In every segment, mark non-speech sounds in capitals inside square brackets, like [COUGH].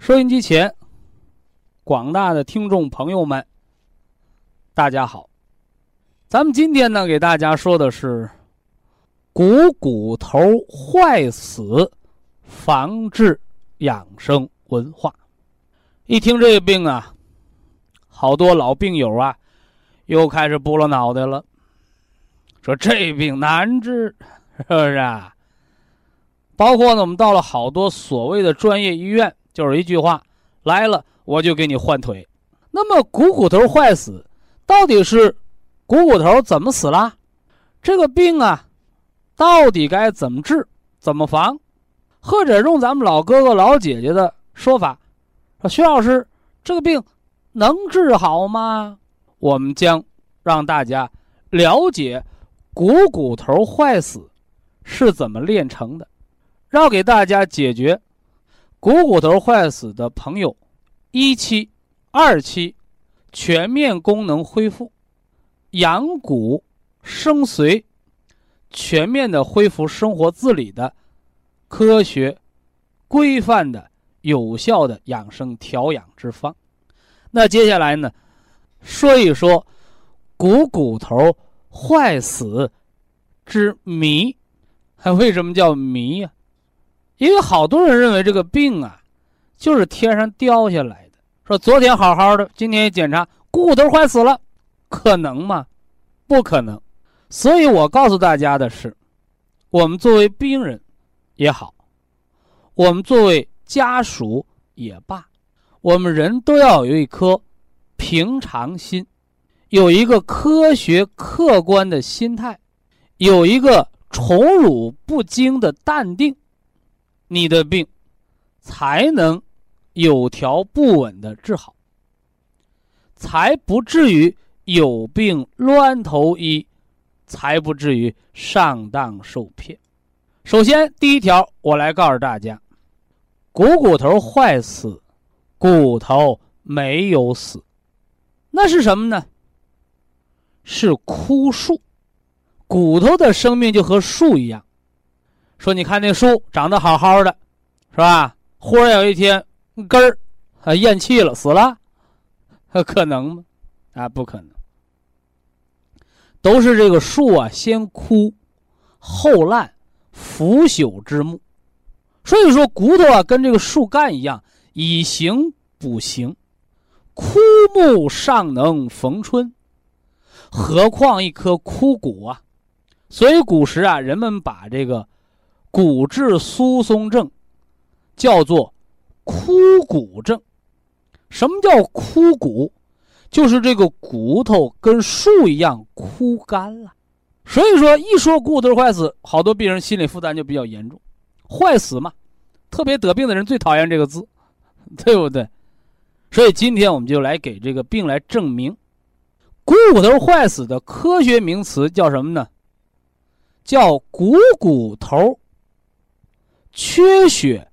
收音机前，广大的听众朋友们，大家好。咱们今天呢，给大家说的是股骨头坏死防治养生文化。一听这个病啊，好多老病友啊，又开始拨了脑袋了，说这病难治，是不是啊？包括呢，我们到了好多所谓的专业医院。就是一句话，来了我就给你换腿。那么股骨头坏死，到底是股骨头怎么死了？这个病啊，到底该怎么治、怎么防？或者用咱们老哥哥、老姐姐的说法，说徐老师，这个病能治好吗？我们将让大家了解股骨头坏死是怎么炼成的，要给大家解决。股骨头坏死的朋友，一期、二期全面功能恢复，养骨生髓，全面的恢复生活自理的科学、规范的有效的养生调养之方。那接下来呢，说一说股骨头坏死之谜，为什么叫谜呀？因为好多人认为这个病啊，就是天上掉下来的。说昨天好好的，今天一检查骨头坏死了，可能吗？不可能。所以我告诉大家的是，我们作为病人也好，我们作为家属也罢，我们人都要有一颗平常心，有一个科学客观的心态，有一个宠辱不惊的淡定。你的病才能有条不紊的治好，才不至于有病乱投医，才不至于上当受骗。首先，第一条，我来告诉大家：股骨头坏死，骨头没有死，那是什么呢？是枯树。骨头的生命就和树一样。说，你看那树长得好好的，是吧？忽然有一天根儿啊咽气了，死了，[LAUGHS] 可能吗？啊，不可能。都是这个树啊，先枯后烂，腐朽之木。所以说，骨头啊，跟这个树干一样，以形补形。枯木尚能逢春，何况一颗枯骨啊？所以古时啊，人们把这个。骨质疏松症叫做枯骨症。什么叫枯骨？就是这个骨头跟树一样枯干了。所以说，一说骨头坏死，好多病人心理负担就比较严重。坏死嘛，特别得病的人最讨厌这个字，[LAUGHS] 对不对？所以今天我们就来给这个病来证明，股骨头坏死的科学名词叫什么呢？叫股骨头。缺血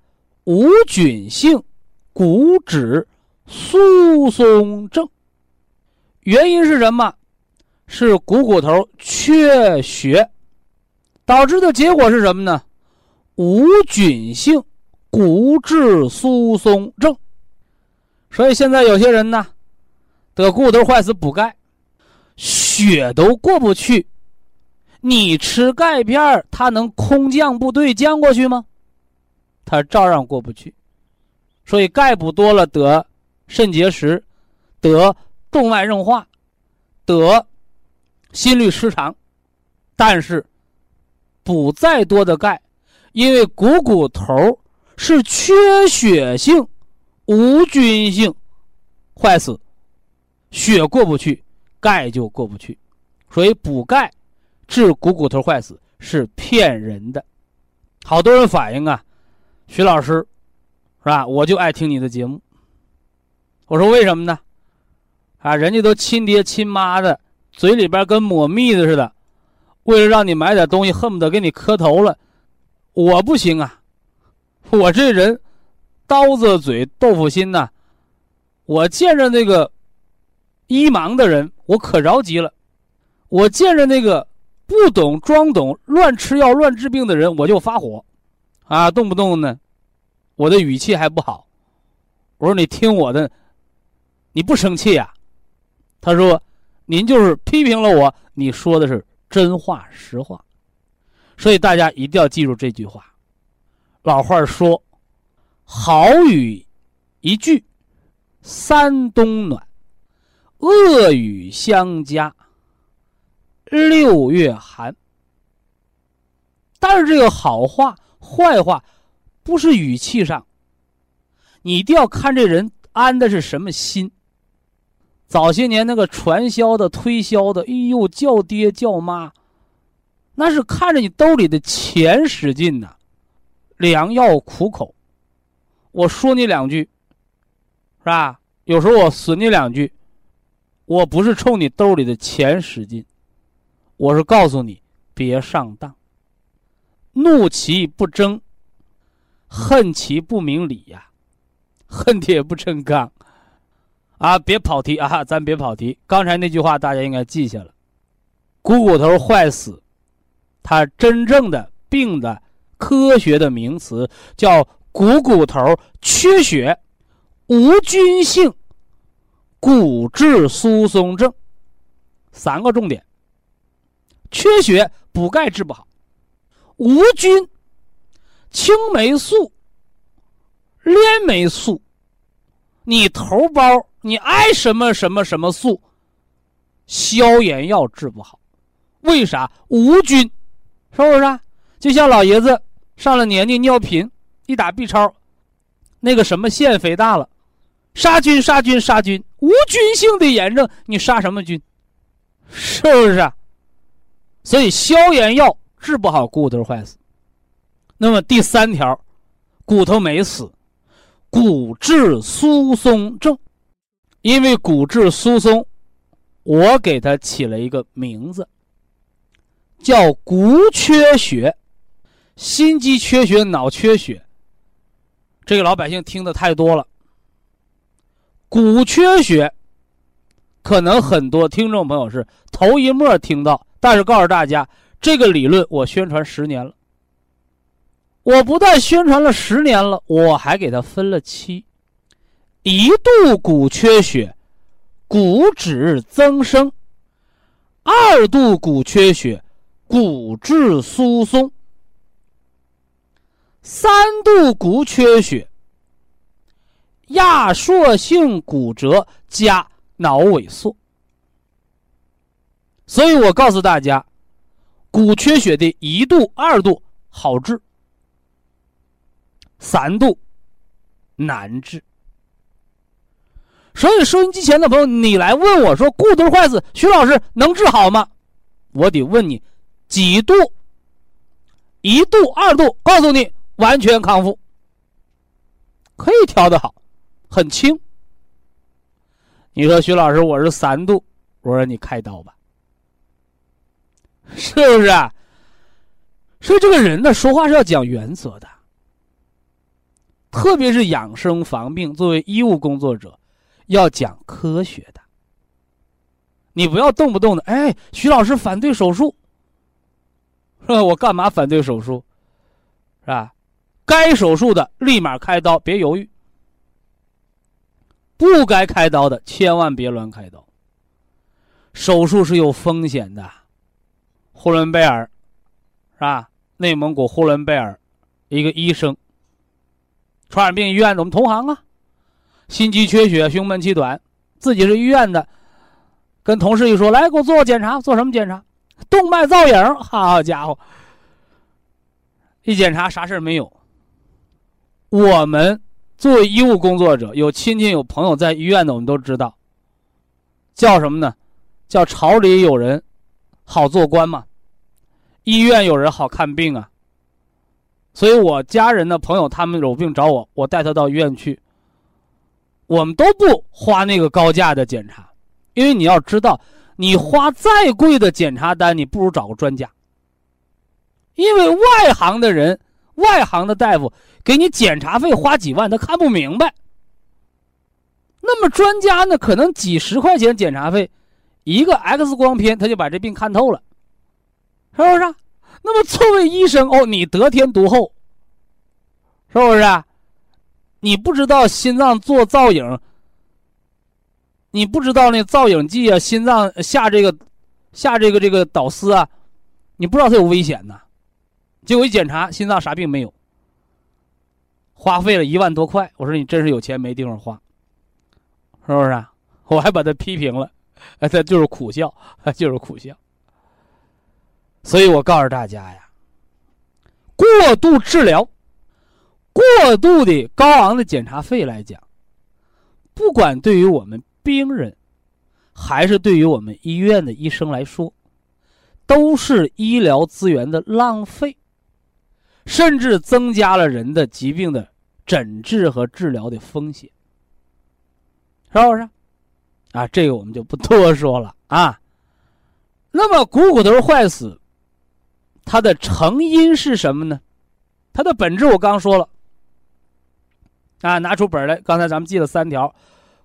无菌性骨质疏松症，原因是什么？是股骨头缺血导致的结果是什么呢？无菌性骨质疏松症。所以现在有些人呢，得股骨头坏死补钙，血都过不去，你吃钙片它能空降部队降过去吗？他照样过不去，所以钙补多了得肾结石，得动脉硬化，得心律失常。但是补再多的钙，因为股骨头是缺血性、无菌性坏死，血过不去，钙就过不去，所以补钙治股骨头坏死是骗人的。好多人反映啊，徐老师，是吧？我就爱听你的节目。我说为什么呢？啊，人家都亲爹亲妈的，嘴里边跟抹蜜的似的。为了让你买点东西，恨不得给你磕头了，我不行啊！我这人刀子嘴豆腐心呐，我见着那个一盲的人，我可着急了；我见着那个不懂装懂、乱吃药、乱治病的人，我就发火，啊，动不动呢，我的语气还不好。我说你听我的，你不生气呀？他说您就是批评了我，你说的是。真话实话，所以大家一定要记住这句话。老话说：“好雨一句三冬暖，恶语相加六月寒。”但是这个好话、坏话，不是语气上，你一定要看这人安的是什么心。早些年那个传销的、推销的，哎呦，叫爹叫妈，那是看着你兜里的钱使劲呐，良药苦口。我说你两句，是吧？有时候我损你两句，我不是冲你兜里的钱使劲，我是告诉你别上当。怒其不争，恨其不明理呀，恨铁不成钢。啊，别跑题啊！咱别跑题。刚才那句话大家应该记下了。股骨头坏死，它真正的病的科学的名词叫股骨头缺血无菌性骨质疏松症。三个重点：缺血补钙治不好；无菌青霉素、链霉素，你头孢。你爱什么什么什么素，消炎药治不好，为啥？无菌，是不是？就像老爷子上了年纪尿频，一打 B 超，那个什么腺肥大了，杀菌杀菌杀菌，无菌性的炎症，你杀什么菌？是不是？所以消炎药治不好骨头坏死。那么第三条，骨头没死，骨质疏松症。因为骨质疏松，我给它起了一个名字，叫骨缺血、心肌缺血、脑缺血。这个老百姓听的太多了。骨缺血，可能很多听众朋友是头一末听到，但是告诉大家，这个理论我宣传十年了。我不但宣传了十年了，我还给它分了期。一度骨缺血，骨质增生；二度骨缺血，骨质疏松；三度骨缺血，压缩性骨折加脑萎缩。所以我告诉大家，骨缺血的一度、二度好治，三度难治。所以，收音机前的朋友，你来问我说：“骨头坏死，徐老师能治好吗？”我得问你，几度？一度、二度，告诉你完全康复，可以调的好，很轻。你说徐老师，我是三度，我说你开刀吧，是不是啊？所以这个人呢，说话是要讲原则的，特别是养生防病，作为医务工作者。要讲科学的，你不要动不动的哎，徐老师反对手术，[LAUGHS] 是吧？我干嘛反对手术？是吧？该手术的立马开刀，别犹豫；不该开刀的千万别乱开刀。手术是有风险的。呼伦贝尔，是吧？内蒙古呼伦贝尔，一个医生，传染病医院的我们同行啊。心肌缺血、胸闷气短，自己是医院的，跟同事一说，来给我做个检查，做什么检查？动脉造影。好家伙，一检查啥事没有。我们作为医务工作者，有亲戚有朋友在医院的，我们都知道，叫什么呢？叫朝里有人好做官嘛，医院有人好看病啊。所以我家人的朋友他们有病找我，我带他到医院去。我们都不花那个高价的检查，因为你要知道，你花再贵的检查单，你不如找个专家。因为外行的人，外行的大夫给你检查费花几万，他看不明白。那么专家呢，可能几十块钱检查费，一个 X 光片他就把这病看透了，是不是？那么作为医生哦，你得天独厚，是不是？你不知道心脏做造影，你不知道那造影剂啊，心脏下这个下这个这个导丝啊，你不知道它有危险呐。结果一检查，心脏啥病没有，花费了一万多块。我说你真是有钱没地方花，是不是？我还把他批评了，哎，[LAUGHS] 他就是苦笑，就是苦笑。所以我告诉大家呀，过度治疗。过度的高昂的检查费来讲，不管对于我们病人，还是对于我们医院的医生来说，都是医疗资源的浪费，甚至增加了人的疾病的诊治和治疗的风险，是不是？啊，这个我们就不多说了啊。那么股骨头坏死，它的成因是什么呢？它的本质我刚说了。啊，拿出本来，刚才咱们记了三条：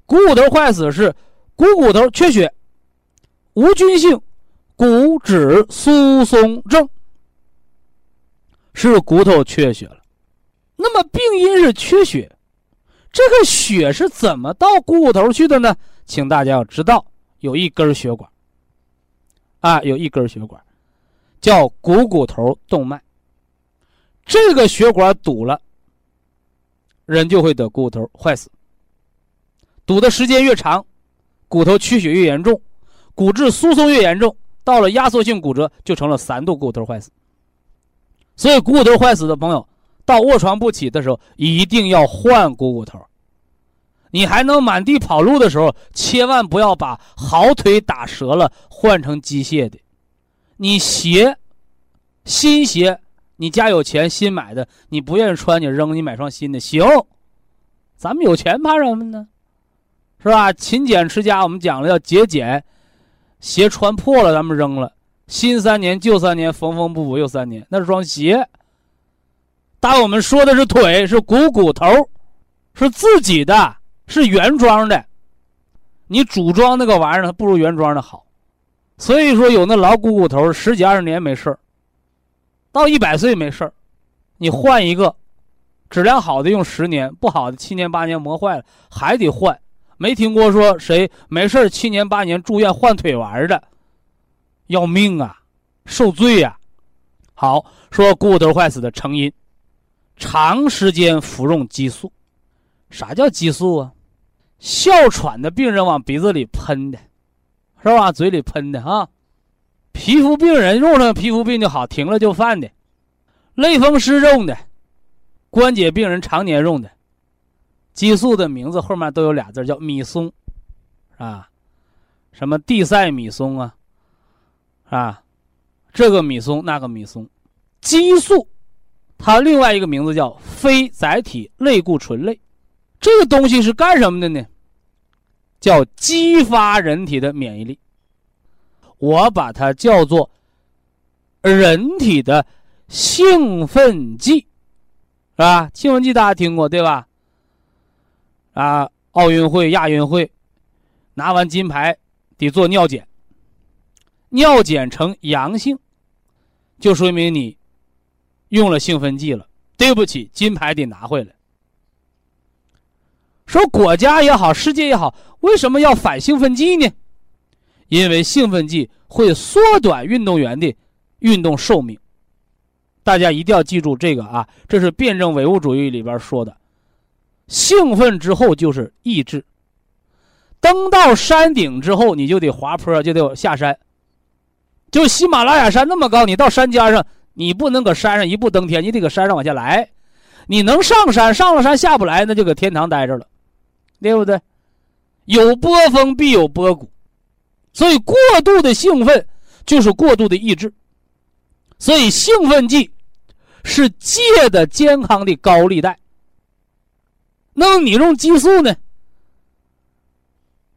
股骨头坏死是股骨头缺血、无菌性骨质疏松症，是骨头缺血了。那么病因是缺血，这个血是怎么到股骨头去的呢？请大家要知道，有一根血管，啊，有一根血管，叫股骨头动脉，这个血管堵了。人就会得股骨头坏死，堵的时间越长，骨头缺血越严重，骨质疏松越严重，到了压缩性骨折就成了三度股骨头坏死。所以股骨头坏死的朋友，到卧床不起的时候，一定要换股骨头。你还能满地跑路的时候，千万不要把好腿打折了换成机械的。你鞋，新鞋。你家有钱新买的，你不愿意穿你扔，你买双新的行。咱们有钱怕什么呢？是吧？勤俭持家，我们讲了要节俭。鞋穿破了咱们扔了，新三年旧三年，缝缝补补又三年，那是双鞋。但我们说的是腿，是股骨头，是自己的，是原装的。你组装那个玩意儿，它不如原装的好。所以说，有那老股骨头，十几二十年没事儿。到一百岁没事儿，你换一个，质量好的用十年，不好的七年八年磨坏了还得换。没听过说谁没事七年八年住院换腿玩的，要命啊，受罪呀！好说股骨头坏死的成因，长时间服用激素。啥叫激素啊？哮喘的病人往鼻子里喷的，是吧？嘴里喷的啊。皮肤病人用上皮肤病就好，停了就犯的；类风湿用的，关节病人常年用的。激素的名字后面都有俩字，叫米松，啊，什么地塞米松啊，啊，这个米松那个米松。激素，它另外一个名字叫非甾体类固醇类，这个东西是干什么的呢？叫激发人体的免疫力。我把它叫做人体的兴奋剂，是吧？兴奋剂大家听过对吧？啊，奥运会、亚运会拿完金牌得做尿检，尿检呈阳性，就说明你用了兴奋剂了。对不起，金牌得拿回来。说国家也好，世界也好，为什么要反兴奋剂呢？因为兴奋剂会缩短运动员的运动寿命，大家一定要记住这个啊！这是辩证唯物主义里边说的。兴奋之后就是抑制。登到山顶之后，你就得滑坡，就得下山。就喜马拉雅山那么高，你到山尖上，你不能搁山上一步登天，你得搁山上往下来。你能上山，上了山下不来，那就搁天堂待着了，对不对？有波峰必有波谷，所以过度的兴奋就是过度的抑制。所以兴奋剂是借的健康的高利贷。那么你用激素呢？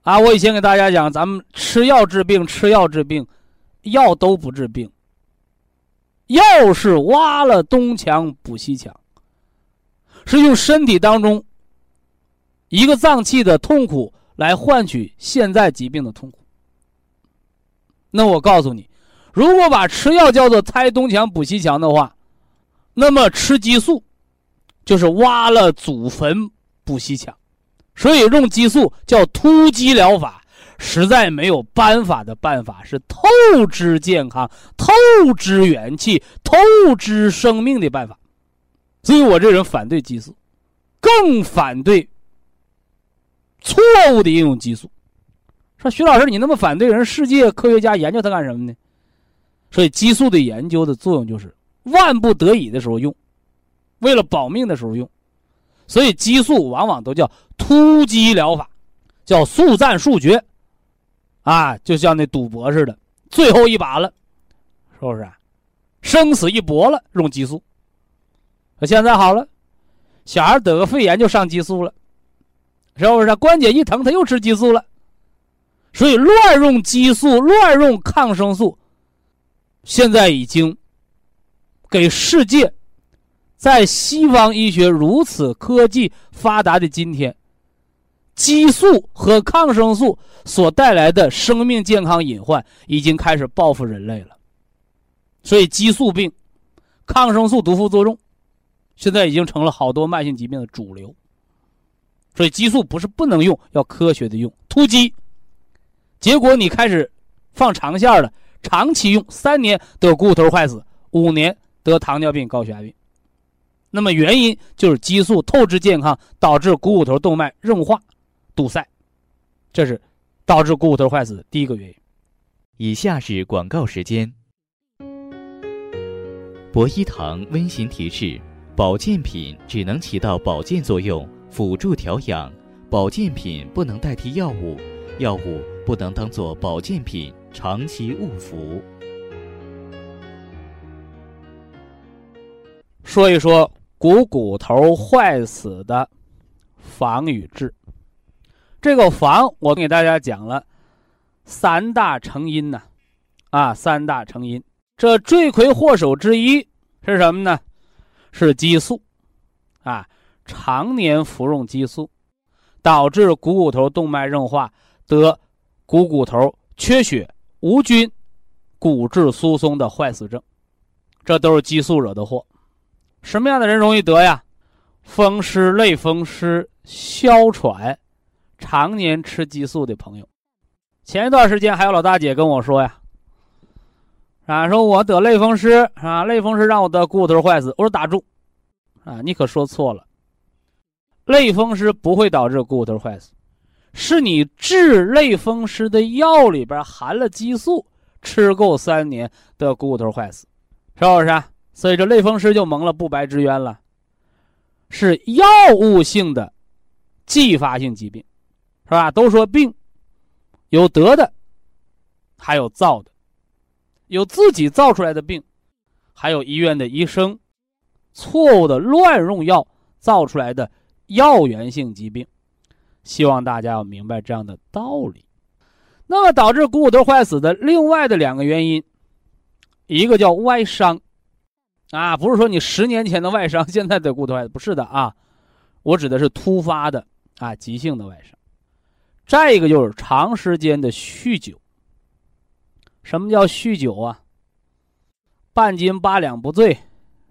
啊，我以前给大家讲，咱们吃药治病，吃药治病，药都不治病。药是挖了东墙补西墙，是用身体当中一个脏器的痛苦来换取现在疾病的痛苦。那我告诉你，如果把吃药叫做拆东墙补西墙的话，那么吃激素就是挖了祖坟补西墙。所以用激素叫突击疗法，实在没有办法的办法，是透支健康、透支元气、透支生命的办法。所以我这人反对激素，更反对错误的应用激素。说徐老师，你那么反对人，世界科学家研究它干什么呢？所以激素的研究的作用就是万不得已的时候用，为了保命的时候用。所以激素往往都叫突击疗法，叫速战速决，啊，就像那赌博似的，最后一把了，是不是？生死一搏了，用激素。可现在好了，小孩得个肺炎就上激素了，是不是？关节一疼他又吃激素了，所以乱用激素、乱用抗生素，现在已经给世界。在西方医学如此科技发达的今天，激素和抗生素所带来的生命健康隐患已经开始报复人类了。所以，激素病、抗生素毒副作用，现在已经成了好多慢性疾病的主流。所以，激素不是不能用，要科学的用，突击。结果你开始放长线了，长期用，三年得股骨头坏死，五年得糖尿病、高血压病。那么原因就是激素透支健康，导致股骨头动脉硬化、堵塞，这是导致股骨头坏死的第一个原因。以下是广告时间。博一堂温馨提示：保健品只能起到保健作用，辅助调养；保健品不能代替药物，药物不能当做保健品长期误服。说一说。股骨头坏死的防与治，这个防我给大家讲了三大成因呢，啊，三大成因，这罪魁祸首之一是什么呢？是激素，啊，常年服用激素，导致股骨头动脉硬化，得股骨头缺血、无菌、骨质疏松的坏死症，这都是激素惹的祸。什么样的人容易得呀？风湿、类风湿、哮喘，常年吃激素的朋友。前一段时间还有老大姐跟我说呀，啊，说我得类风湿啊，类风湿让我得股骨头坏死。我说打住，啊，你可说错了。类风湿不会导致股骨头坏死，是你治类风湿的药里边含了激素，吃够三年的股骨头坏死，是不是？所以这类风湿就蒙了不白之冤了，是药物性的继发性疾病，是吧？都说病有得的，还有造的，有自己造出来的病，还有医院的医生错误的乱用药造出来的药源性疾病。希望大家要明白这样的道理。那么导致股骨头坏死的另外的两个原因，一个叫外伤。啊，不是说你十年前的外伤现在的骨头坏死，不是的啊，我指的是突发的啊急性的外伤。再一个就是长时间的酗酒。什么叫酗酒啊？半斤八两不醉，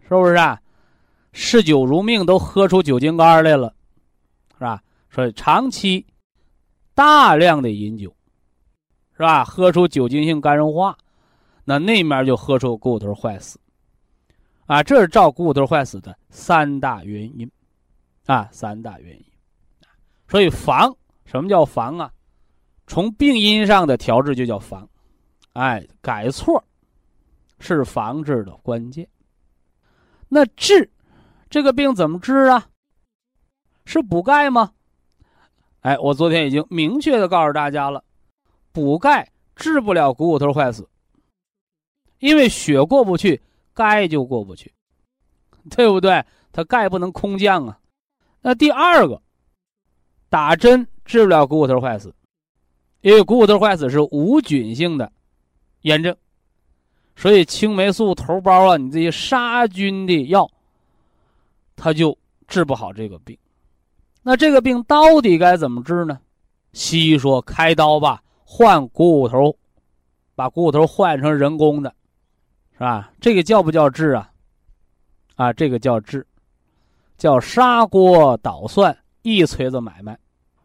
是不是啊？嗜酒如命，都喝出酒精肝来了，是吧？所以长期大量的饮酒，是吧？喝出酒精性肝硬化，那那面就喝出股骨头坏死。啊，这是照股骨头坏死的三大原因。啊，三大原因。所以防什么叫防啊？从病因上的调治就叫防，哎，改错是防治的关键。那治这个病怎么治啊？是补钙吗？哎，我昨天已经明确的告诉大家了，补钙治不了股骨头坏死，因为血过不去，钙就过不去，对不对？它钙不能空降啊。那第二个，打针治不了股骨头坏死，因为股骨头坏死是无菌性的炎症，所以青霉素、头孢啊，你这些杀菌的药，他就治不好这个病。那这个病到底该怎么治呢？西医说开刀吧，换股骨头，把股骨头换成人工的，是吧？这个叫不叫治啊？啊，这个叫治，叫砂锅捣蒜，一锤子买卖。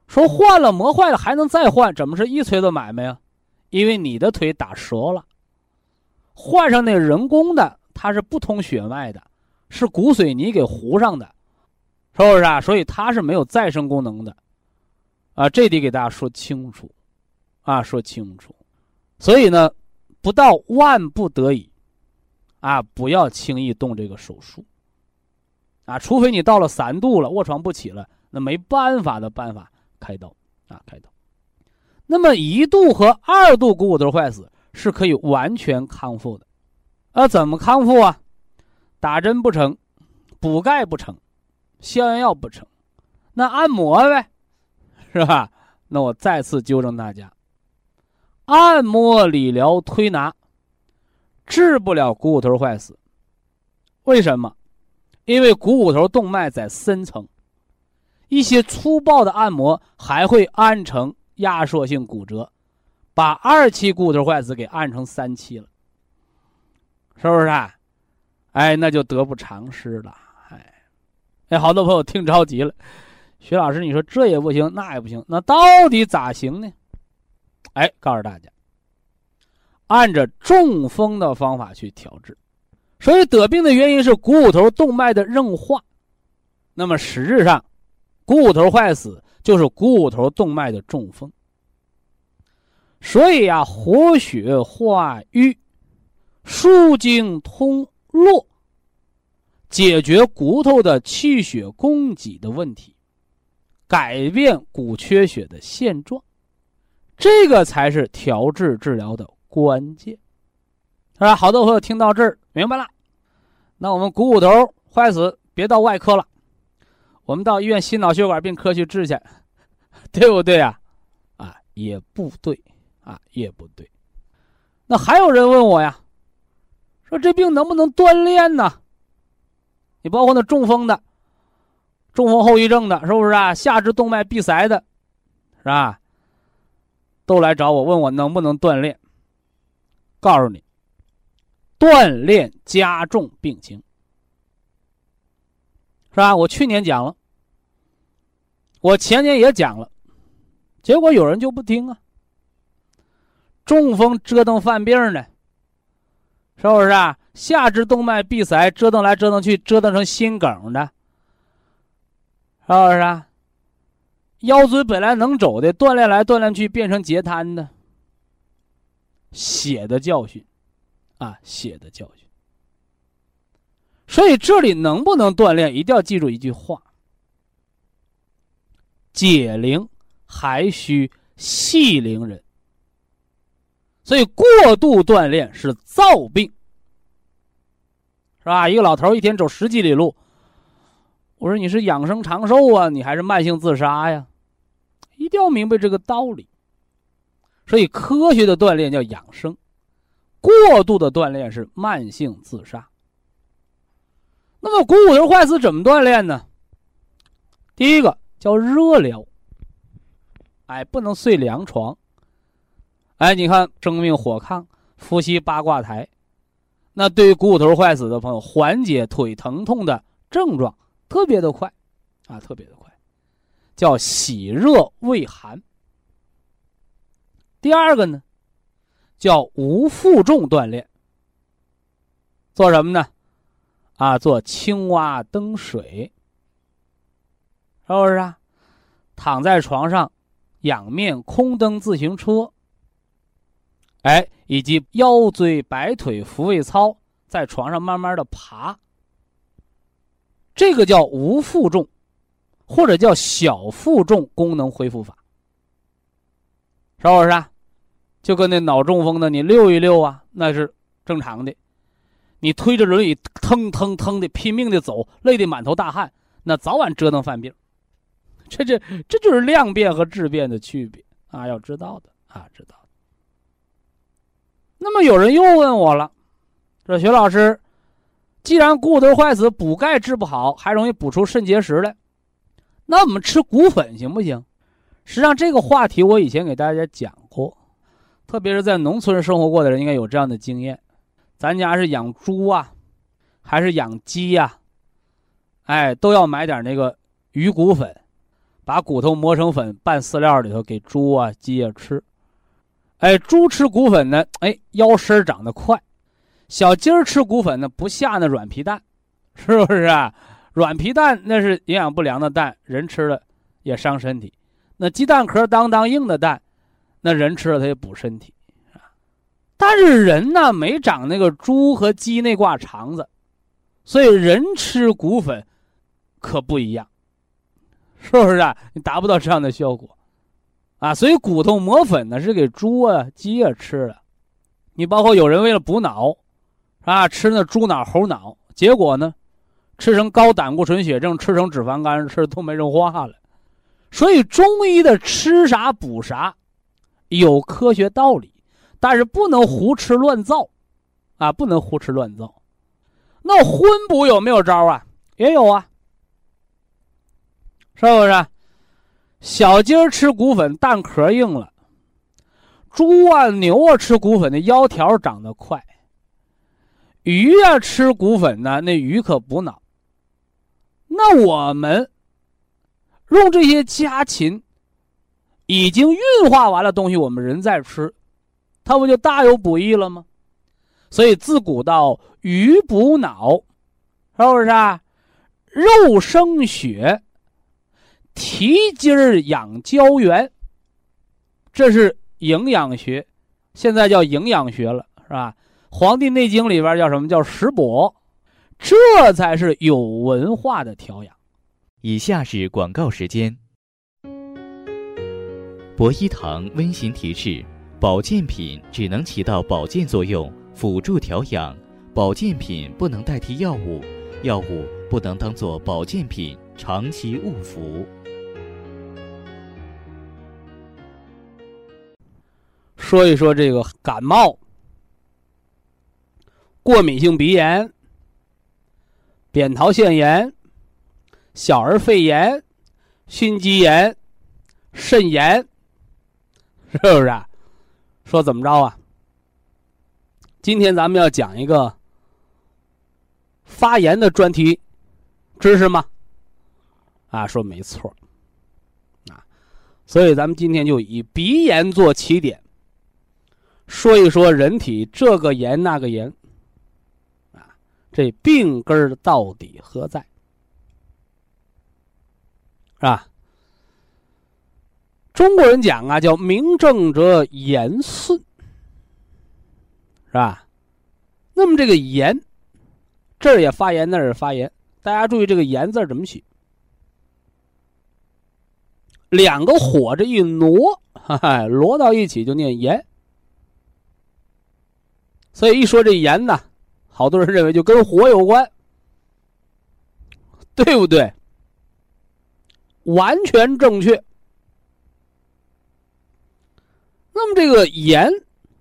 说换了磨坏了还能再换，怎么是一锤子买卖呀？因为你的腿打折了，换上那人工的，它是不通血脉的，是骨水泥给糊上的。是不是啊？所以它是没有再生功能的，啊，这得给大家说清楚，啊，说清楚。所以呢，不到万不得已，啊，不要轻易动这个手术，啊，除非你到了三度了，卧床不起了，那没办法的办法，开刀，啊，开刀。那么一度和二度股骨头坏死是可以完全康复的，啊，怎么康复啊？打针不成，补钙不成。消炎药不成，那按摩呗，是吧？那我再次纠正大家，按摩、理疗、推拿治不了股骨头坏死。为什么？因为股骨头动脉在深层，一些粗暴的按摩还会按成压缩性骨折，把二期股骨头坏死给按成三期了，是不是？啊？哎，那就得不偿失了。哎，哎好多朋友听着急了，徐老师，你说这也不行，那也不行，那到底咋行呢？哎，告诉大家，按着中风的方法去调治。所以得病的原因是股骨头动脉的硬化，那么实质上，股骨头坏死就是股骨头动脉的中风。所以呀，活血化瘀，舒经通络。解决骨头的气血供给的问题，改变骨缺血的现状，这个才是调治治疗的关键，是吧？好多朋友听到这儿明白了，那我们股骨头坏死别到外科了，我们到医院心脑血管病科去治去，对不对呀？啊，也不对，啊，也不对。那还有人问我呀，说这病能不能锻炼呢？你包括那中风的、中风后遗症的，是不是啊？下肢动脉闭塞的，是吧？都来找我问我能不能锻炼。告诉你，锻炼加重病情，是吧？我去年讲了，我前年也讲了，结果有人就不听啊。中风折腾犯病呢，是不是啊？下肢动脉闭塞，折腾来折腾去，折腾成心梗的，是不是啊？腰椎本来能走的，锻炼来锻炼去，变成截瘫的。血的教训，啊，血的教训。所以这里能不能锻炼，一定要记住一句话：解铃还需系铃人。所以过度锻炼是造病。是吧？一个老头一天走十几里路，我说你是养生长寿啊，你还是慢性自杀呀？一定要明白这个道理。所以科学的锻炼叫养生，过度的锻炼是慢性自杀。那么股骨头坏死怎么锻炼呢？第一个叫热疗，哎，不能睡凉床。哎，你看生命火炕，伏羲八卦台。那对于股骨头坏死的朋友，缓解腿疼痛的症状特别的快，啊，特别的快，叫喜热畏寒。第二个呢，叫无负重锻炼。做什么呢？啊，做青蛙蹬水。是不是啊？躺在床上，仰面空蹬自行车，哎，以及腰椎摆腿复位操，在床上慢慢的爬，这个叫无负重，或者叫小负重功能恢复法，是不是啊？就跟那脑中风的你溜一溜啊，那是正常的。你推着轮椅腾腾腾的拼命的走，累得满头大汗，那早晚折腾犯病。这这这就是量变和质变的区别啊，要知道的啊，知道。那么有人又问我了，说徐老师，既然骨头坏死补钙治不好，还容易补出肾结石来，那我们吃骨粉行不行？实际上这个话题我以前给大家讲过，特别是在农村生活过的人应该有这样的经验。咱家是养猪啊，还是养鸡呀？哎，都要买点那个鱼骨粉，把骨头磨成粉拌饲料里头给猪啊、鸡啊吃。哎，猪吃骨粉呢，哎，腰身长得快；小鸡儿吃骨粉呢，不下那软皮蛋，是不是啊？软皮蛋那是营养不良的蛋，人吃了也伤身体。那鸡蛋壳当当硬的蛋，那人吃了它也补身体。但是人呢，没长那个猪和鸡那挂肠子，所以人吃骨粉可不一样，是不是啊？你达不到这样的效果啊！所以骨头磨粉呢是给猪啊、鸡啊吃的。你包括有人为了补脑，啊，吃那猪脑、猴脑，结果呢，吃成高胆固醇血症，吃成脂肪肝，吃都没人化了。所以中医的吃啥补啥，有科学道理。但是不能胡吃乱造，啊，不能胡吃乱造。那荤补有没有招啊？也有啊，是不是？小鸡儿吃骨粉，蛋壳硬了；猪啊、牛啊吃骨粉的腰条长得快；鱼啊吃骨粉呢，那鱼可补脑。那我们用这些家禽已经运化完了东西，我们人在吃。它不就大有补益了吗？所以自古到鱼补脑，是不是啊？肉生血，提筋儿养胶原，这是营养学，现在叫营养学了，是吧？《黄帝内经》里边叫什么叫食补，这才是有文化的调养。以下是广告时间。博一堂温馨提示。保健品只能起到保健作用，辅助调养。保健品不能代替药物，药物不能当做保健品长期误服。说一说这个感冒、过敏性鼻炎、扁桃腺炎、小儿肺炎、心肌炎、肾炎，是不是啊？说怎么着啊？今天咱们要讲一个发炎的专题，知识吗？啊，说没错啊，所以咱们今天就以鼻炎做起点，说一说人体这个炎那个炎，啊，这病根到底何在？是吧？中国人讲啊，叫明正则言顺，是吧？那么这个言，这儿也发言，那儿也发言。大家注意这个“言”字怎么写？两个火这一挪，哈哈，挪到一起就念言。所以一说这言呢，好多人认为就跟火有关，对不对？完全正确。那么这个炎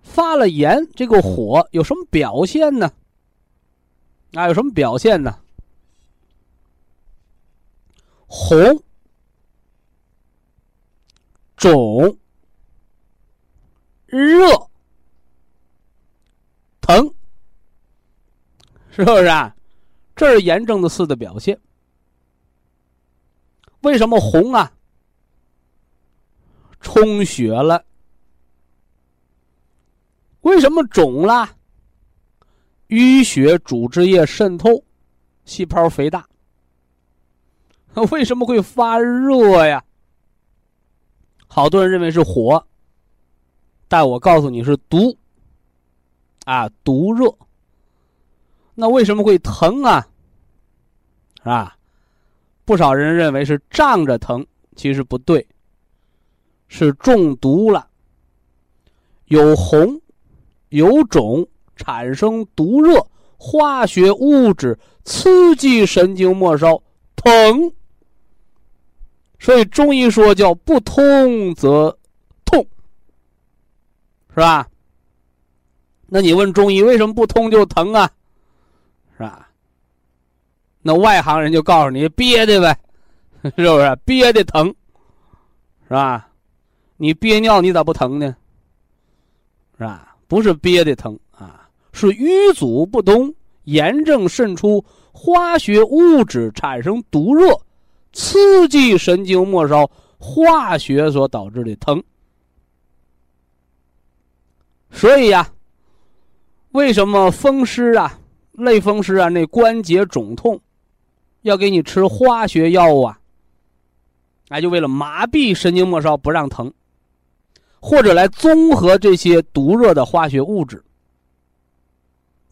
发了炎，这个火有什么表现呢？啊，有什么表现呢？红、肿、热、疼，是不是啊？这是炎症的四的表现。为什么红啊？充血了。为什么肿了？淤血、组织液渗透，细胞肥大。[LAUGHS] 为什么会发热呀？好多人认为是火，但我告诉你是毒。啊，毒热。那为什么会疼啊？是吧？不少人认为是胀着疼，其实不对，是中毒了。有红，有肿，产生毒热，化学物质刺激神经末梢，疼。所以中医说叫不通则痛，是吧？那你问中医为什么不通就疼啊？是吧？那外行人就告诉你憋的呗，[LAUGHS] 是不是憋的疼？是吧？你憋尿你咋不疼呢？是吧？不是憋的疼啊，是瘀阻不通，炎症渗出，化学物质产生毒热，刺激神经末梢，化学所导致的疼。所以呀，为什么风湿啊、类风湿啊那关节肿痛，要给你吃化学药物啊？那就为了麻痹神经末梢，不让疼。或者来综合这些毒热的化学物质，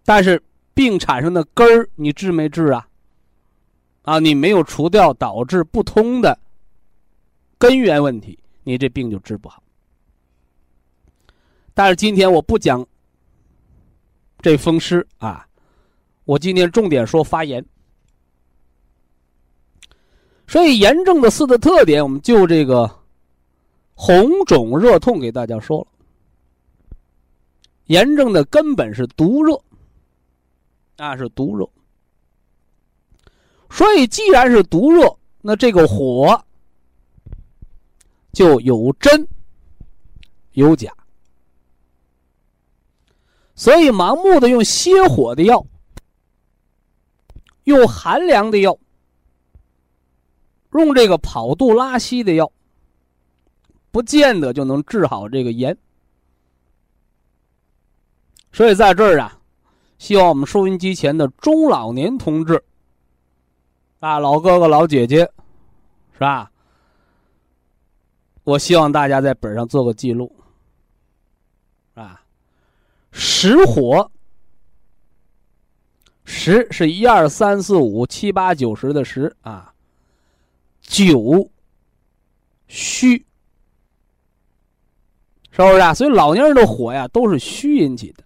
但是病产生的根儿你治没治啊？啊，你没有除掉导致不通的根源问题，你这病就治不好。但是今天我不讲这风湿啊，我今天重点说发炎。所以炎症的四个特点，我们就这个。红肿热痛给大家说了，炎症的根本是毒热，啊是毒热。所以既然是毒热，那这个火就有真有假。所以盲目的用泻火的药，用寒凉的药，用这个跑肚拉稀的药。不见得就能治好这个炎，所以在这儿啊，希望我们收音机前的中老年同志，啊，老哥哥老姐姐，是吧？我希望大家在本上做个记录，实火，十是一二三四五七八九十的十啊，九虚。是不是啊？所以老年人的火呀，都是虚引起的。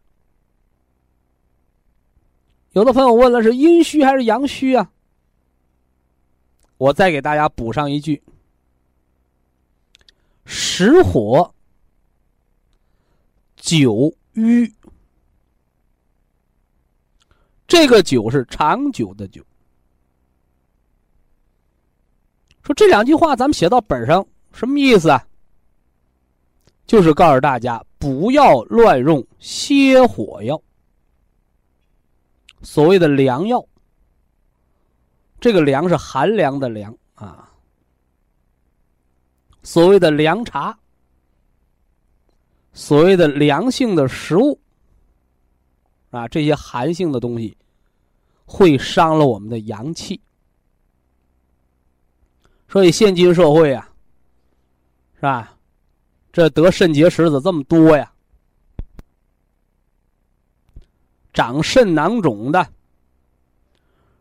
有的朋友问了，是阴虚还是阳虚啊？我再给大家补上一句：实火久瘀，这个酒是长久的久。说这两句话，咱们写到本上，什么意思啊？就是告诉大家不要乱用泻火药。所谓的凉药，这个凉是寒凉的凉啊。所谓的凉茶，所谓的凉性的食物啊，这些寒性的东西会伤了我们的阳气。所以现今社会啊，是吧？这得肾结石的这么多呀？长肾囊肿的、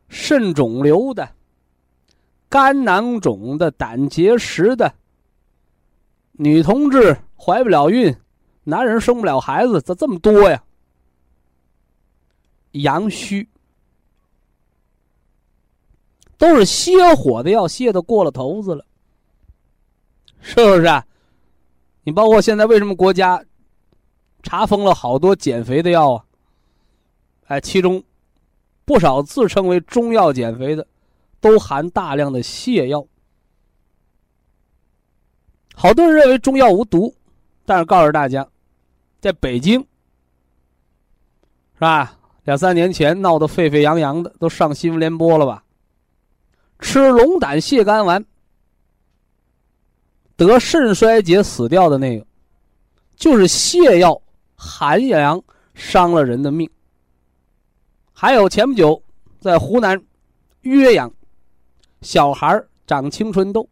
肾肿瘤的、肝囊肿的、胆结石的，女同志怀不了孕，男人生不了孩子，咋这么多呀？阳虚，都是泻火的药，泻的过了头子了，是不是啊？你包括现在为什么国家查封了好多减肥的药啊？哎，其中不少自称为中药减肥的，都含大量的泻药。好多人认为中药无毒，但是告诉大家，在北京是吧？两三年前闹得沸沸扬扬的，都上新闻联播了吧？吃龙胆泻肝丸。得肾衰竭死掉的那个，就是泻药寒凉伤了人的命。还有前不久在湖南岳阳，小孩长青春痘。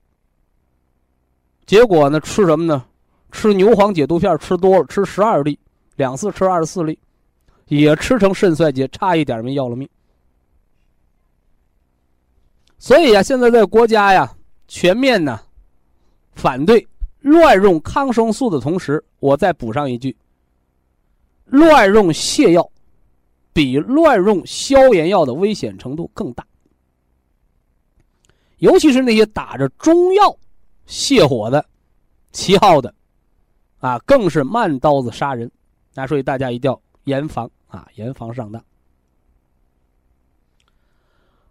结果呢，吃什么呢？吃牛黄解毒片吃多了，吃十二粒，两次吃二十四粒，也吃成肾衰竭，差一点没要了命。所以呀，现在在国家呀，全面呢反对乱用抗生素的同时，我再补上一句：乱用泻药比乱用消炎药的危险程度更大。尤其是那些打着中药泻火的、旗号的，啊，更是慢刀子杀人。那所以大家一定要严防啊，严防上当。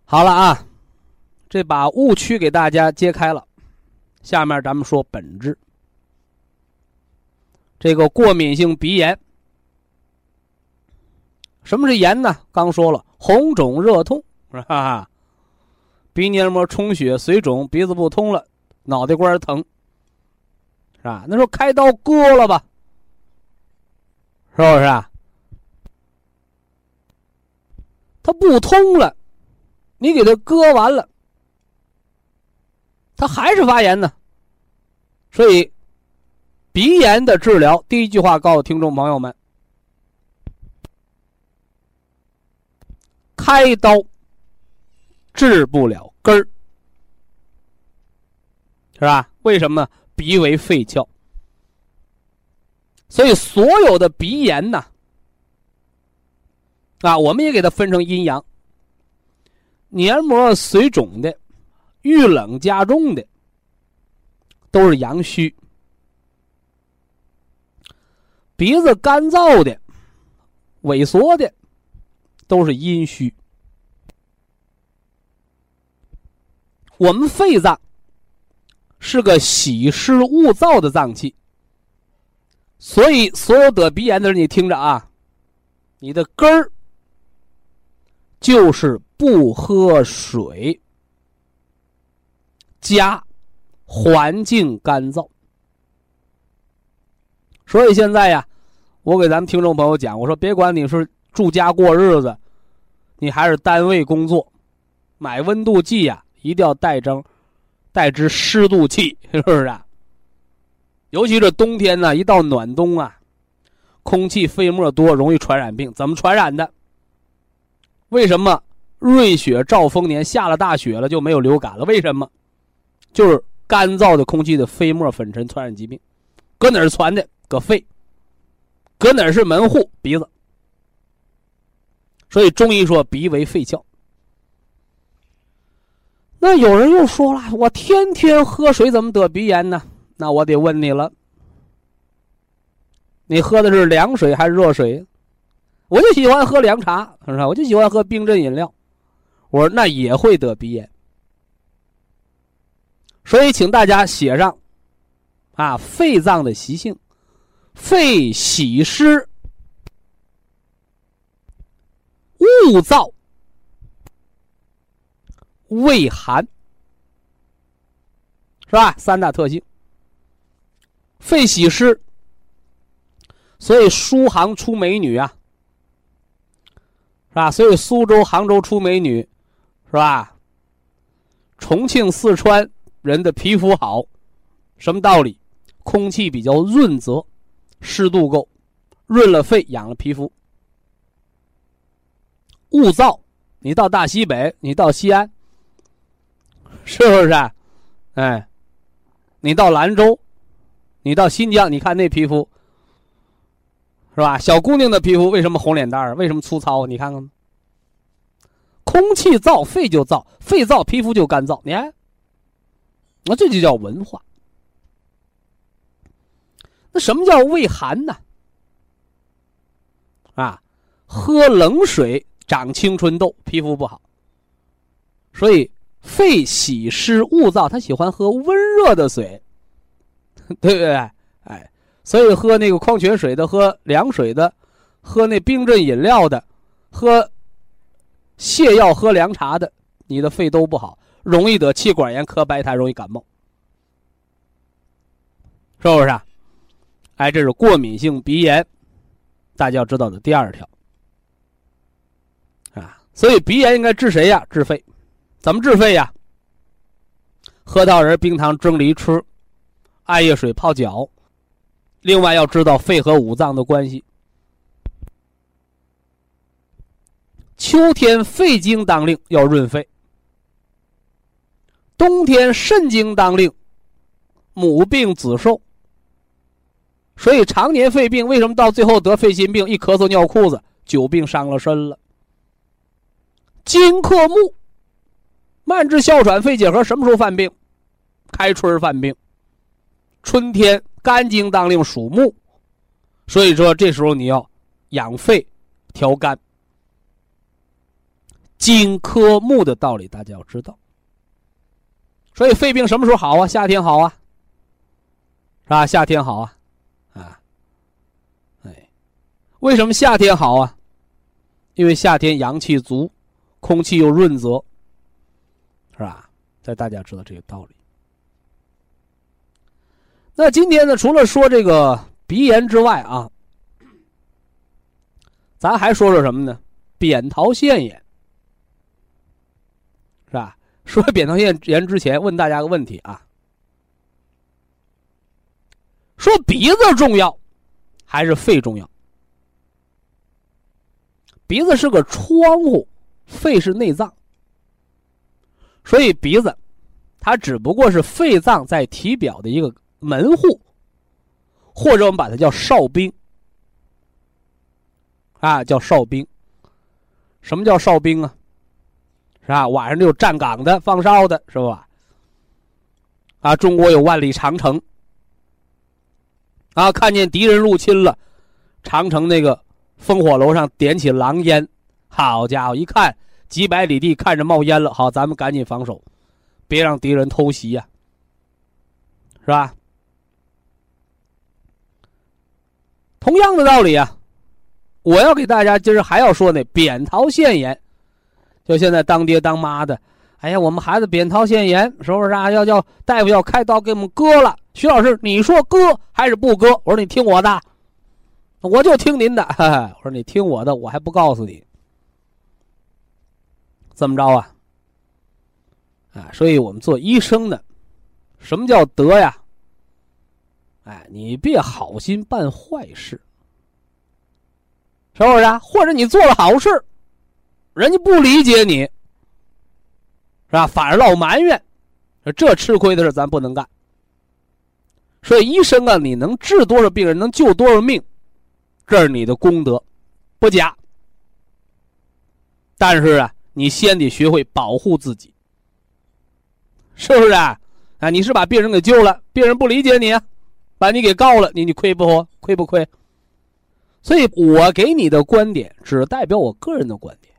好了啊。这把误区给大家揭开了，下面咱们说本质。这个过敏性鼻炎，什么是炎呢？刚说了，红肿热痛是吧？鼻黏膜充血、水肿，鼻子不通了，脑袋瓜疼，是吧？那时候开刀割了吧？是不是啊？它不通了，你给它割完了。它还是发炎呢，所以鼻炎的治疗，第一句话告诉听众朋友们：开刀治不了根儿，是吧？为什么？鼻为肺窍，所以所有的鼻炎呢，啊，我们也给它分成阴阳，黏膜水肿的。遇冷加重的都是阳虚，鼻子干燥的、萎缩的都是阴虚。我们肺脏是个喜湿恶燥的脏器，所以所有得鼻炎的人，你听着啊，你的根儿就是不喝水。家环境干燥，所以现在呀，我给咱们听众朋友讲，我说别管你是住家过日子，你还是单位工作，买温度计呀，一定要带张带支湿度计，是不是啊？尤其是冬天呢，一到暖冬啊，空气飞沫多，容易传染病。怎么传染的？为什么瑞雪兆丰年下了大雪了就没有流感了？为什么？就是干燥的空气的飞沫粉尘传染疾病，搁哪儿传的？搁肺。搁哪儿是门户？鼻子。所以中医说鼻为肺窍。那有人又说了，我天天喝水怎么得鼻炎呢？那我得问你了，你喝的是凉水还是热水？我就喜欢喝凉茶，是吧？我就喜欢喝冰镇饮料。我说那也会得鼻炎。所以，请大家写上，啊，肺脏的习性，肺喜湿，恶燥，胃寒，是吧？三大特性。肺喜湿，所以苏杭出美女啊，是吧？所以苏州、杭州出美女，是吧？重庆、四川。人的皮肤好，什么道理？空气比较润泽，湿度够，润了肺，养了皮肤。雾燥，你到大西北，你到西安，是不是？哎，你到兰州，你到新疆，你看那皮肤，是吧？小姑娘的皮肤为什么红脸蛋儿？为什么粗糙？你看看，空气燥，肺就燥，肺燥，皮肤就干燥。你看。那这就叫文化。那什么叫胃寒呢？啊，喝冷水长青春痘，皮肤不好。所以肺喜湿恶燥，他喜欢喝温热的水，对不对？哎，所以喝那个矿泉水的，喝凉水的，喝那冰镇饮料的，喝泻药、喝凉茶的，你的肺都不好。容易得气管炎、咳白痰，容易感冒，是不是？啊？哎，这是过敏性鼻炎，大家要知道的第二条啊。所以鼻炎应该治谁呀？治肺，怎么治肺呀？核桃仁、冰糖蒸梨吃，艾叶水泡脚。另外要知道肺和五脏的关系。秋天肺经当令，要润肺；冬天肾经当令，母病子受。所以常年肺病，为什么到最后得肺心病？一咳嗽尿裤子，久病伤了身了。金克木，慢支、哮喘、肺结核什么时候犯病？开春犯病。春天肝经当令属木，所以说这时候你要养肺、调肝。金克木的道理大家要知道。所以肺病什么时候好啊？夏天好啊，是吧？夏天好啊。啊，哎为什么夏天好啊？因为夏天阳气足，空气又润泽，是吧？在大家知道这个道理。那今天呢，除了说这个鼻炎之外啊，咱还说说什么呢？扁桃腺炎，是吧？说扁桃腺炎之前，问大家个问题啊：说鼻子重要还是肺重要？鼻子是个窗户，肺是内脏，所以鼻子它只不过是肺脏在体表的一个门户，或者我们把它叫哨兵啊，叫哨兵。什么叫哨兵啊？是吧？晚上就站岗的、放哨的，是吧？啊，中国有万里长城啊，看见敌人入侵了，长城那个。烽火楼上点起狼烟，好家伙！一看几百里地看着冒烟了，好，咱们赶紧防守，别让敌人偷袭呀，是吧？同样的道理啊，我要给大家今儿还要说那，扁桃腺炎，就现在当爹当妈的，哎呀，我们孩子扁桃腺炎，是不是啊？要要大夫要开刀给我们割了。徐老师，你说割还是不割？我说你听我的。我就听您的，[LAUGHS] 我说你听我的，我还不告诉你，怎么着啊？啊，所以我们做医生的，什么叫德呀？哎，你别好心办坏事，是不是？啊？或者你做了好事，人家不理解你，是吧？反而老埋怨，说这吃亏的事咱不能干。所以医生啊，你能治多少病人，能救多少命？这是你的功德，不假。但是啊，你先得学会保护自己，是不是啊？啊，你是把病人给救了，病人不理解你，把你给告了，你你亏不亏不亏？所以我给你的观点只代表我个人的观点。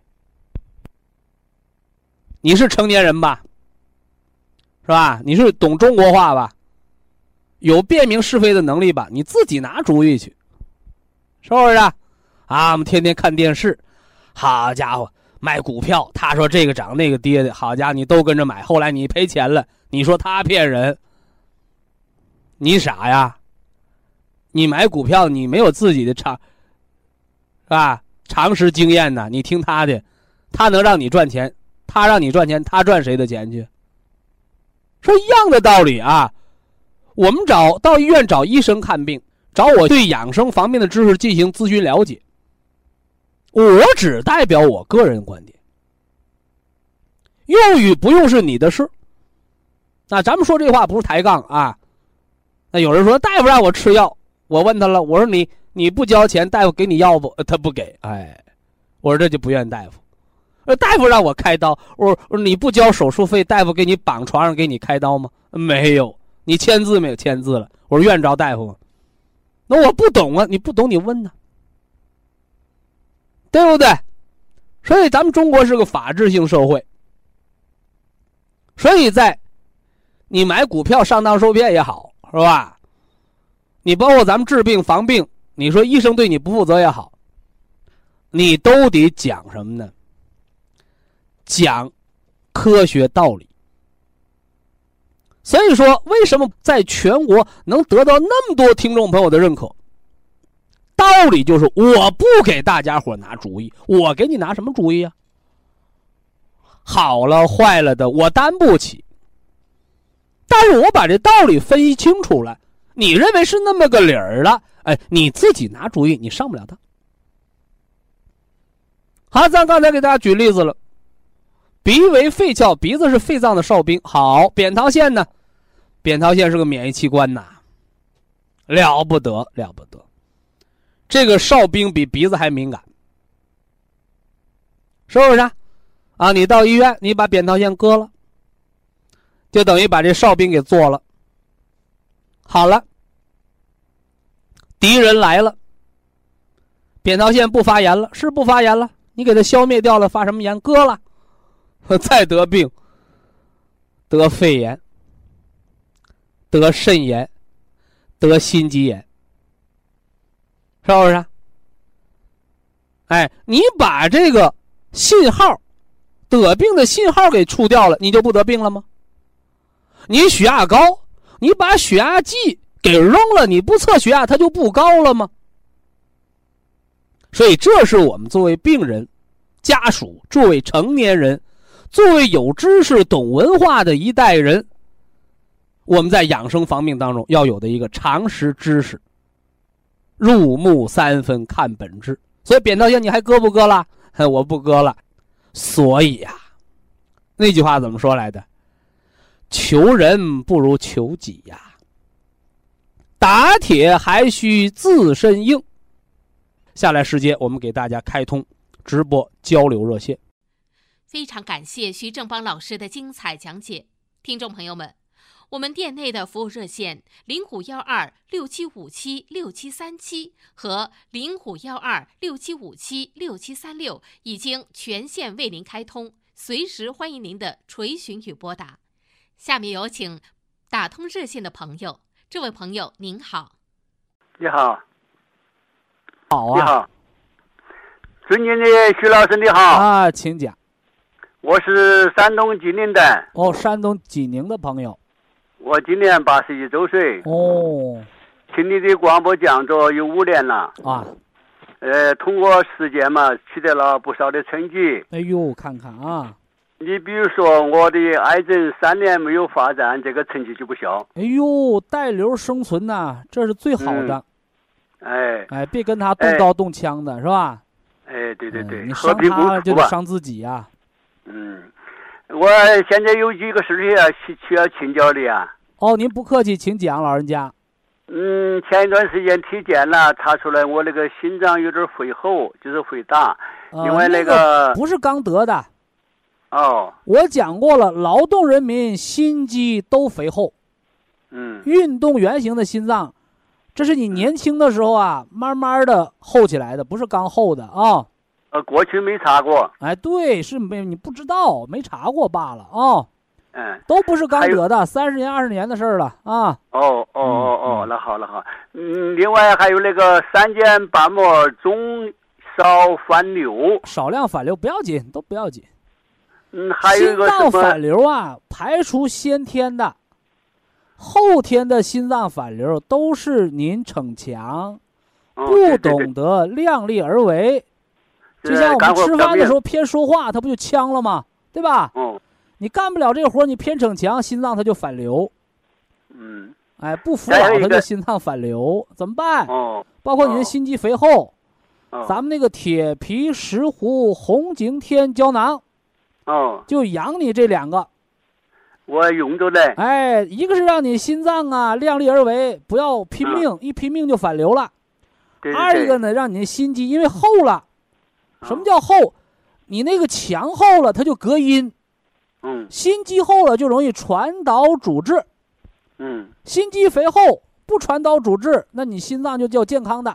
你是成年人吧？是吧？你是懂中国话吧？有辨明是非的能力吧？你自己拿主意去。是不是啊？我们天天看电视，好家伙，卖股票，他说这个涨那个跌的，好家伙，你都跟着买，后来你赔钱了，你说他骗人，你傻呀？你买股票，你没有自己的常，是吧？常识经验呢？你听他的，他能让你赚钱，他让你赚钱，他赚谁的钱去？说一样的道理啊，我们找到医院找医生看病。找我对养生方面的知识进行咨询了解，我只代表我个人观点，用与不用是你的事。那咱们说这话不是抬杠啊。那有人说大夫让我吃药，我问他了，我说你你不交钱，大夫给你药不？他不给。哎，我说这就不怨大夫。呃，大夫让我开刀，我说你不交手术费，大夫给你绑床上给你开刀吗？没有。你签字没有？签字了。我说怨着大夫吗？那我不懂啊，你不懂你问呢，对不对？所以咱们中国是个法治性社会，所以在你买股票上当受骗也好，是吧？你包括咱们治病防病，你说医生对你不负责也好，你都得讲什么呢？讲科学道理。所以说，为什么在全国能得到那么多听众朋友的认可？道理就是，我不给大家伙拿主意，我给你拿什么主意啊？好了坏了的，我担不起。但是我把这道理分析清楚了，你认为是那么个理儿了，哎，你自己拿主意，你上不了当。好，咱刚才给大家举例子了，鼻为肺窍，鼻子是肺脏的哨兵。好，扁桃腺呢？扁桃腺是个免疫器官呐，了不得了不得，这个哨兵比鼻子还敏感，是不是？啊，你到医院，你把扁桃腺割了，就等于把这哨兵给做了。好了，敌人来了，扁桃腺不发炎了，是不发炎了。你给它消灭掉了，发什么炎？割了，我 [LAUGHS] 再得病，得肺炎，得肾炎，得心肌炎，是不是？哎，你把这个信号，得病的信号给除掉了，你就不得病了吗？你血压高，你把血压计给扔了，你不测血压，它就不高了吗？所以，这是我们作为病人、家属、作为成年人、作为有知识、懂文化的一代人，我们在养生防病当中要有的一个常识知识。入木三分看本质，所以扁桃腺你还割不割了？我不割了。所以呀，那句话怎么说来的？求人不如求己呀。打铁还需自身硬。下来时间，我们给大家开通直播交流热线。非常感谢徐正邦老师的精彩讲解，听众朋友们，我们店内的服务热线零五幺二六七五七六七三七和零五幺二六七五七六七三六已经全线为您开通，随时欢迎您的垂询与拨打。下面有请打通热线的朋友，这位朋友您好，你好。好啊，你好，尊敬的徐老师，你好啊，请讲。我是山东济宁的。哦，山东济宁的朋友。我今年八十一周岁。哦。听你的广播讲座有五年了。啊。呃，通过实践嘛，取得了不少的成绩。哎呦，看看啊。你比如说，我的癌症三年没有发展，这个成绩就不小。哎呦，带瘤生存呐，这是最好的。嗯哎哎，别跟他动刀动枪的是吧？哎，对对对，你伤他就得伤自己呀。嗯，我现在有几个事情要需需要请教的啊。哦，您不客气，请讲，老人家。嗯，前一段时间体检了，查出来我那个心脏有点肥厚，就是肥大。另外那个不是刚得的。哦。我讲过了，劳动人民心肌都肥厚。嗯。运动员型的心脏。这是你年轻的时候啊，慢慢的厚起来的，不是刚厚的啊。呃，过去没查过。哎，对，是没你不知道，没查过罢了啊。嗯。都不是刚得的，三十年、二十年的事儿了啊。哦哦哦哦，那好那好。嗯，另外还有那个三尖瓣膜中少反流。少量反流不要紧，都不要紧。嗯，还有一个心脏反流啊，排除先天的。后天的心脏反流都是您逞强，不懂得量力而为，就像我们吃饭的时候偏说话，它不就呛了吗？对吧？嗯你干不了这活，你偏逞强，心脏它就反流。嗯。哎，不服老，它就心脏反流，怎么办？哦包括你的心肌肥厚，咱们那个铁皮石斛红景天胶囊，哦，就养你这两个。我用着嘞，哎，一个是让你心脏啊量力而为，不要拼命，嗯、一拼命就反流了；对对二一个呢，让你的心肌因为厚了，什么叫厚？你那个墙厚了，它就隔音。嗯。心肌厚了就容易传导阻滞。嗯。心肌肥厚不传导阻滞，那你心脏就叫健康的；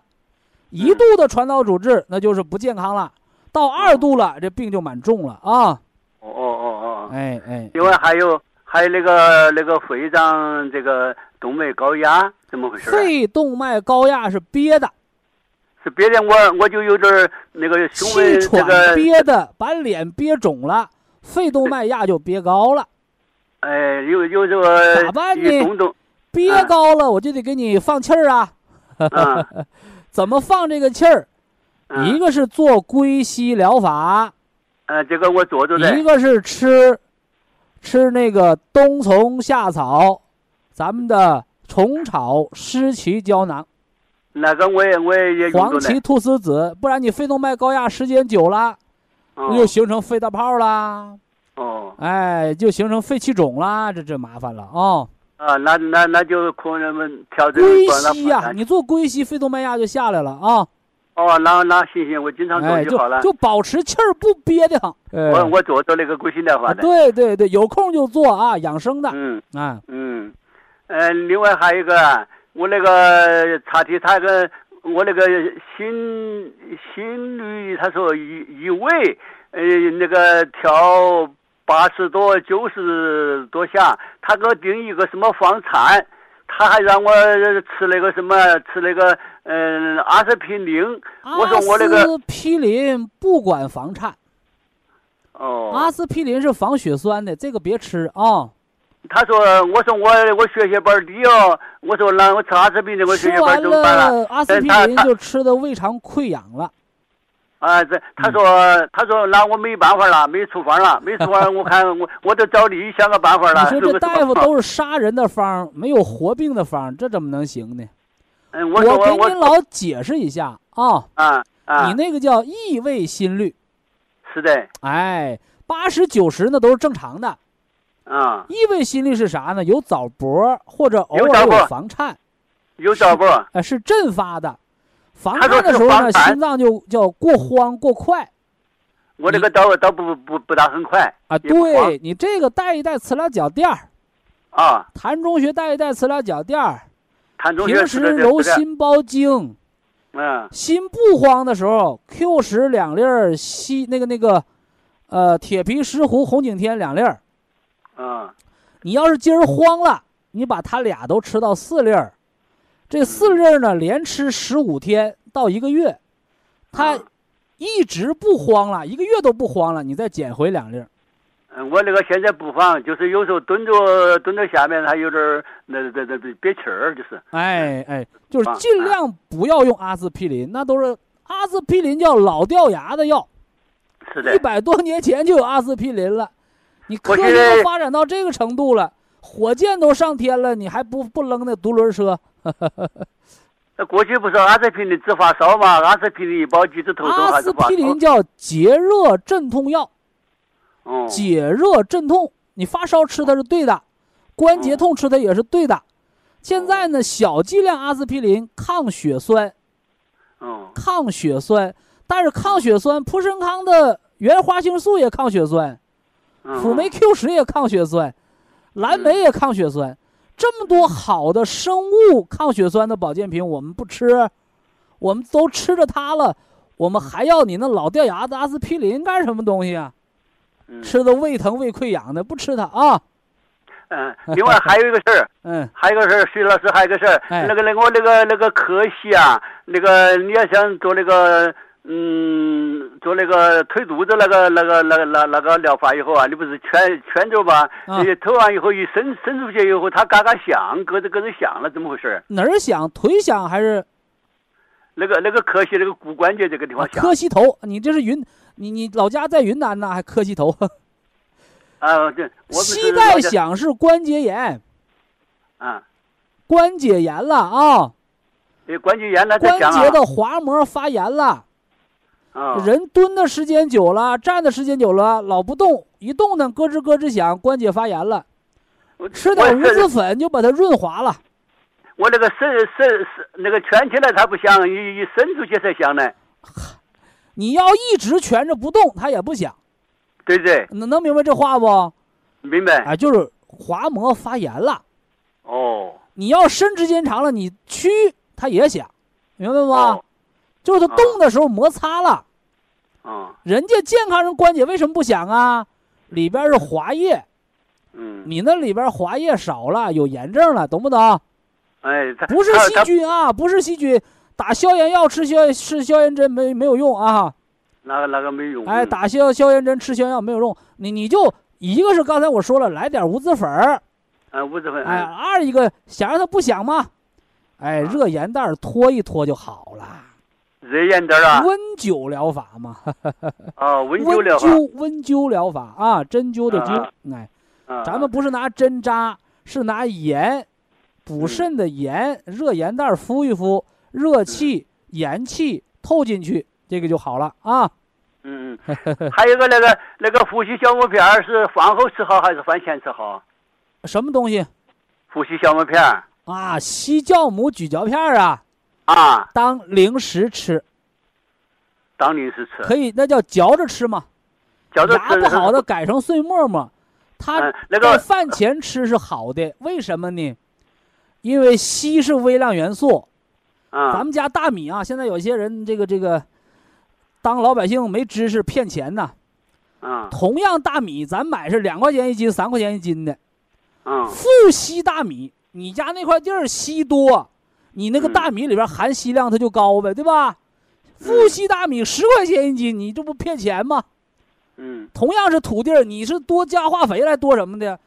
一度的传导阻滞，那就是不健康了；到二度了，这病就蛮重了啊。哦哦哦哦。哎哎。另外还有。还有那个那个肺脏这个动脉高压怎么回事？肺动脉高压是憋的，是憋的。我我就有点那个胸闷，气喘憋的，把脸憋肿了，肺动脉压就憋高了。哎，有有这个咋办呢？憋高了，我就得给你放气儿啊。[LAUGHS] 怎么放这个气儿？一个是做归息疗法。呃，这个我做做的。一个是吃。吃那个冬虫夏草咱们的虫草湿气胶囊，那个我也我也也。黄芪菟丝子，不然你肺动脉高压时间久了，哦又形成肺大泡啦，哦哎，就形成肺气肿啦，这这麻烦了啊！啊，那那那就可能们调整归西呀、你做归西，肺动脉压就下来了啊！哦，那那行行，我经常做哎，就就好了。就保持气儿不憋得慌。哎我我做做那个龟心疗法啊的。对对对，有空就做啊，养生的嗯啊。嗯，呃，另外还有一个啊，我那个查体他个我那个心心率，他说一一位，呃，那个跳八十多九十多下，他给我定一个什么房颤，他还让我吃那个什么吃那个嗯、阿司匹林，我说我那个阿司匹林不管房颤，哦，阿司匹林是防血栓的，这个别吃啊。他说：“我说我我血小板低哦，我说那我吃阿司匹林，我血小板怎么办了？阿司匹林就吃的胃肠溃疡了。啊，这他说嗯他说那我没办法了，没处方了，没处方，我看我我都找你想个办法了。你说这大夫都是杀人的方，没有活病的方，这怎么能行呢？嗯，我给我您老解释一下啊，啊啊，你那个叫异位心率，是的，哎，八十九十那都是正常的。啊，异位心律是啥呢？有早搏或者偶尔有房颤，有早搏？哎，是阵发的。房颤的时候呢，心脏就叫过慌过快。我这个倒倒不不不大很快啊。对你这个带一带磁疗脚垫儿，啊，谭中学带一带磁疗脚垫儿，看中学平时揉，心包经，嗯。心不慌的时候，Q 十两粒儿，西那个那个，呃，铁皮石斛红景天两粒儿。嗯你要是今儿慌了，你把它俩都吃到四粒儿，这四粒儿呢连吃十五天到一个月，它啊一直不慌了，一个月都不慌了，你再捡回两粒儿。嗯，我那个现在不慌，就是有时候蹲着蹲着下面还有点儿那那那那憋气儿，就是哎哎，就是啊尽量不要用阿司匹林，那都是阿司匹林叫老掉牙的药，是的一。百多年前就有阿司匹林了。你科学我现在都发展到这个程度了，火箭都上天了，你还不不扔那独轮车？[LAUGHS] 那过去不是阿司匹林治发烧嘛？阿司匹林一包几次头痛阿司匹林？叫解热镇痛药，哦，解热镇痛。你发烧吃它是对的，关节痛吃它也是对的。现在呢，小剂量阿司匹林抗血栓，哦，抗血栓，但是抗血栓，普参康的原花青素也抗血栓，嗯辅酶 Q 十也抗血栓，蓝莓也抗血栓，这么多好的生物抗血栓的保健品，我们不吃，我们都吃着它了，我们还要你那老掉牙的阿司匹林干什么东西啊？嗯吃的胃疼胃溃疡的，不吃它啊。嗯，另外还有一个事儿，[LAUGHS] 嗯，还有一个事儿，徐老师还有一个事儿，哎那个那个我那个那个可惜啊，那个你要想做那个嗯，做那个推肚子那个那个那个那那个疗法以后啊，你不是圈圈着吧？啊你推完以后一伸伸出去以后，它嘎嘎响，咯吱咯吱响了，怎么回事？哪儿响？腿响还是那个那个磕膝那个骨关节这个地啊方响磕膝头？你这是云，你你老家在云南呢，还磕膝头？[LAUGHS] 啊，对，我膝盖响是关节炎，啊，关节炎了啊，对关节炎了关节的滑膜发炎了。啊，人蹲的时间久了，站的时间久了，老不动，一动呢咯吱咯吱响，关节发炎了。我吃点五子粉就把它润滑了。我那个伸伸伸那个蜷起来它不响，一一伸出去才响呢，你要一直蜷着不动，它也不响。对不对？能能明白这话不？明白？啊，就是滑膜发炎了。哦，你要伸时间长了，你屈它也响，明白吗？哦，就是它动的时候摩擦了。啊。人家健康人关节为什么不响啊？里边是滑液，嗯，你那里边滑液少了，有炎症了，懂不懂？哎，不是细菌啊，不是细菌，打消炎药吃消吃消炎针没没有用啊！那个那个没用，哎，嗯。打消消炎针吃消炎药没有用，你你就一个是刚才我说了，来点无籽粉儿，啊五十分，哎，二一个想让它不响吗？哎，啊。热盐袋儿拖一拖就好了，热盐点啊，温灸疗法嘛，啊，温灸疗法，灸温灸疗法啊，针灸的灸，哎，咱们不是拿针扎，是拿盐补肾的盐，热盐袋敷一敷，热气、盐气透进去，这个就好了啊。嗯嗯，还有个那个那个呼吸小木片是饭后吃好还是饭前吃好？什么东西呼吸小木片啊？西酵母咀嚼片儿啊，啊，当零食吃。当零食吃，可以，那叫嚼着吃嘛。嚼着吃牙不好的改成碎沫沫，它在饭前吃是好的，为什么呢？因为硒是微量元素，咱啊们家大米啊，现在有些人这个这个，当老百姓没知识骗钱呐。嗯。同样大米，咱买是两块钱一斤、三块钱一斤的，嗯。富硒大米，你家那块地儿硒多，你那个嗯大米里边含硒量它就高呗，对吧？富硒大米十块钱一斤，你这不骗钱吗？嗯同样是土地儿，你是多加化肥来多什么的？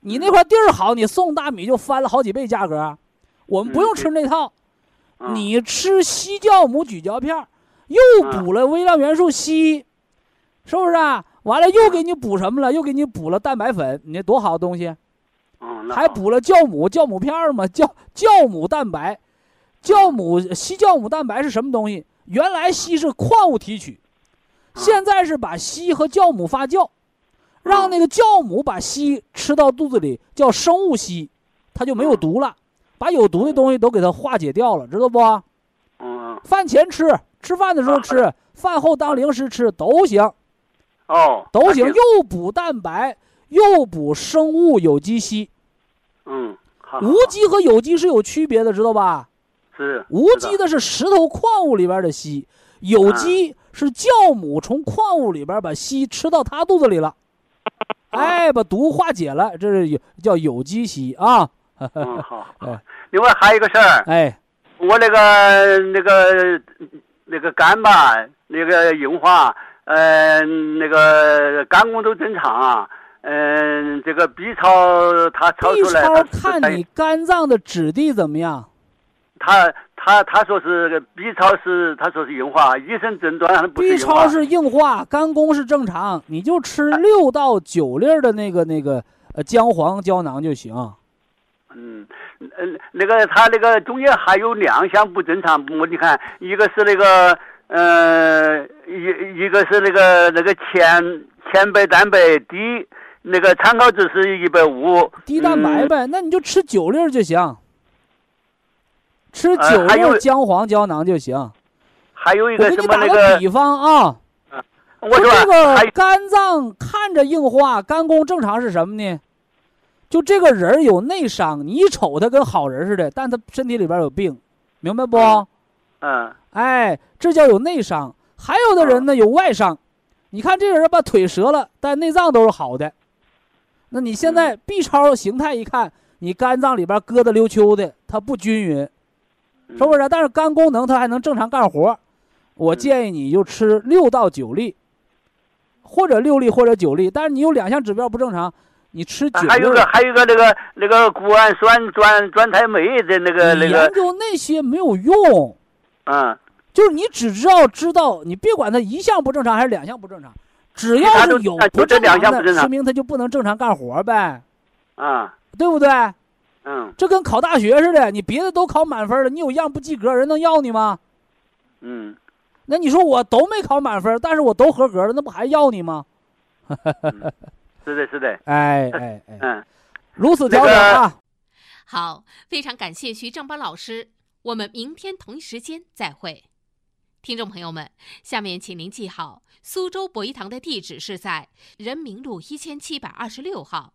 你那块地儿好，你送大米就翻了好几倍价格。我们不用吃那套，嗯你吃硒酵母咀嚼片儿，又补了微量元素硒，是不是啊？完了又给你补什么了？又给你补了蛋白粉，你这多好的东西！还补了酵母酵母片儿嘛？酵酵母蛋白，酵母硒酵母蛋白是什么东西？原来硒是矿物提取，现在是把硒和酵母发酵，让那个酵母把硒吃到肚子里，叫生物硒，它就没有毒了，把有毒的东西都给它化解掉了，知道不？嗯饭前吃，吃饭的时候吃，饭后当零食吃都行，哦都行，又补蛋白，又补生物有机硒。嗯好无机和有机是有区别的，知道吧？是无机的是石头矿物里边的硒，有机是酵母从矿物里边把硒吃到它肚子里了，哎，把毒化解了，这是有叫有机硒啊。嗯好好 [LAUGHS] 哎。另外还有一个事儿，哎，我那个那个那个肝吧，那个硬化，嗯、那个肝功都正常啊。嗯、这个 B 超它超 B 出来，超他是在看你肝脏的质地怎么样？他他他说是 B 超是他说是硬化，医生诊断不是 B 超。是硬化，肝功是正常，你就吃六到九粒儿的那个那个呃姜黄胶囊就行。嗯，呃，那个他那个中间还有两项不正常，我你看，一个是那个，呃，一一个是那个那个前前白蛋白低，那个参考值是一百五，低蛋白嗯呗，那你就吃九粒儿就行，吃呃九味儿姜黄胶囊就行。还有一我给个什么那你打个个，比方啊，我说这个肝脏看着硬化，肝功正常是什么呢？就这个人有内伤，你一瞅他跟好人似的，但他身体里边有病，明白不？嗯哎，这叫有内伤。还有的人呢有外伤，你看这个人把腿折了，但内脏都是好的。那你现在 B 超形态一看，你肝脏里边疙瘩溜秋的，它不均匀，嗯是不是？但是肝功能它还能正常干活。我嗯建议你就吃六到九粒，或者六粒或者九粒。但是你有两项指标不正常，你吃九粒。还有个还有个那个那个谷氨酸转转肽酶的那个那个研，究那些没有用，嗯，就是你只知道知道，你别管它一项不正常还是两项不正常，只要是有不正常的，说明它就不能正常干活呗，啊对不对？嗯这跟考大学似的，你别的都考满分了，你有样不及格，人能要你吗？嗯，那你说我都没考满分，但是我都合格了，那不还要你吗？是的是的，哎哎哎，嗯。如此调整啊！好，非常感谢徐正邦老师，我们明天同一时间再会。听众朋友们，下面请您记好，苏州博一堂的地址是在人民路一千七百二十六号，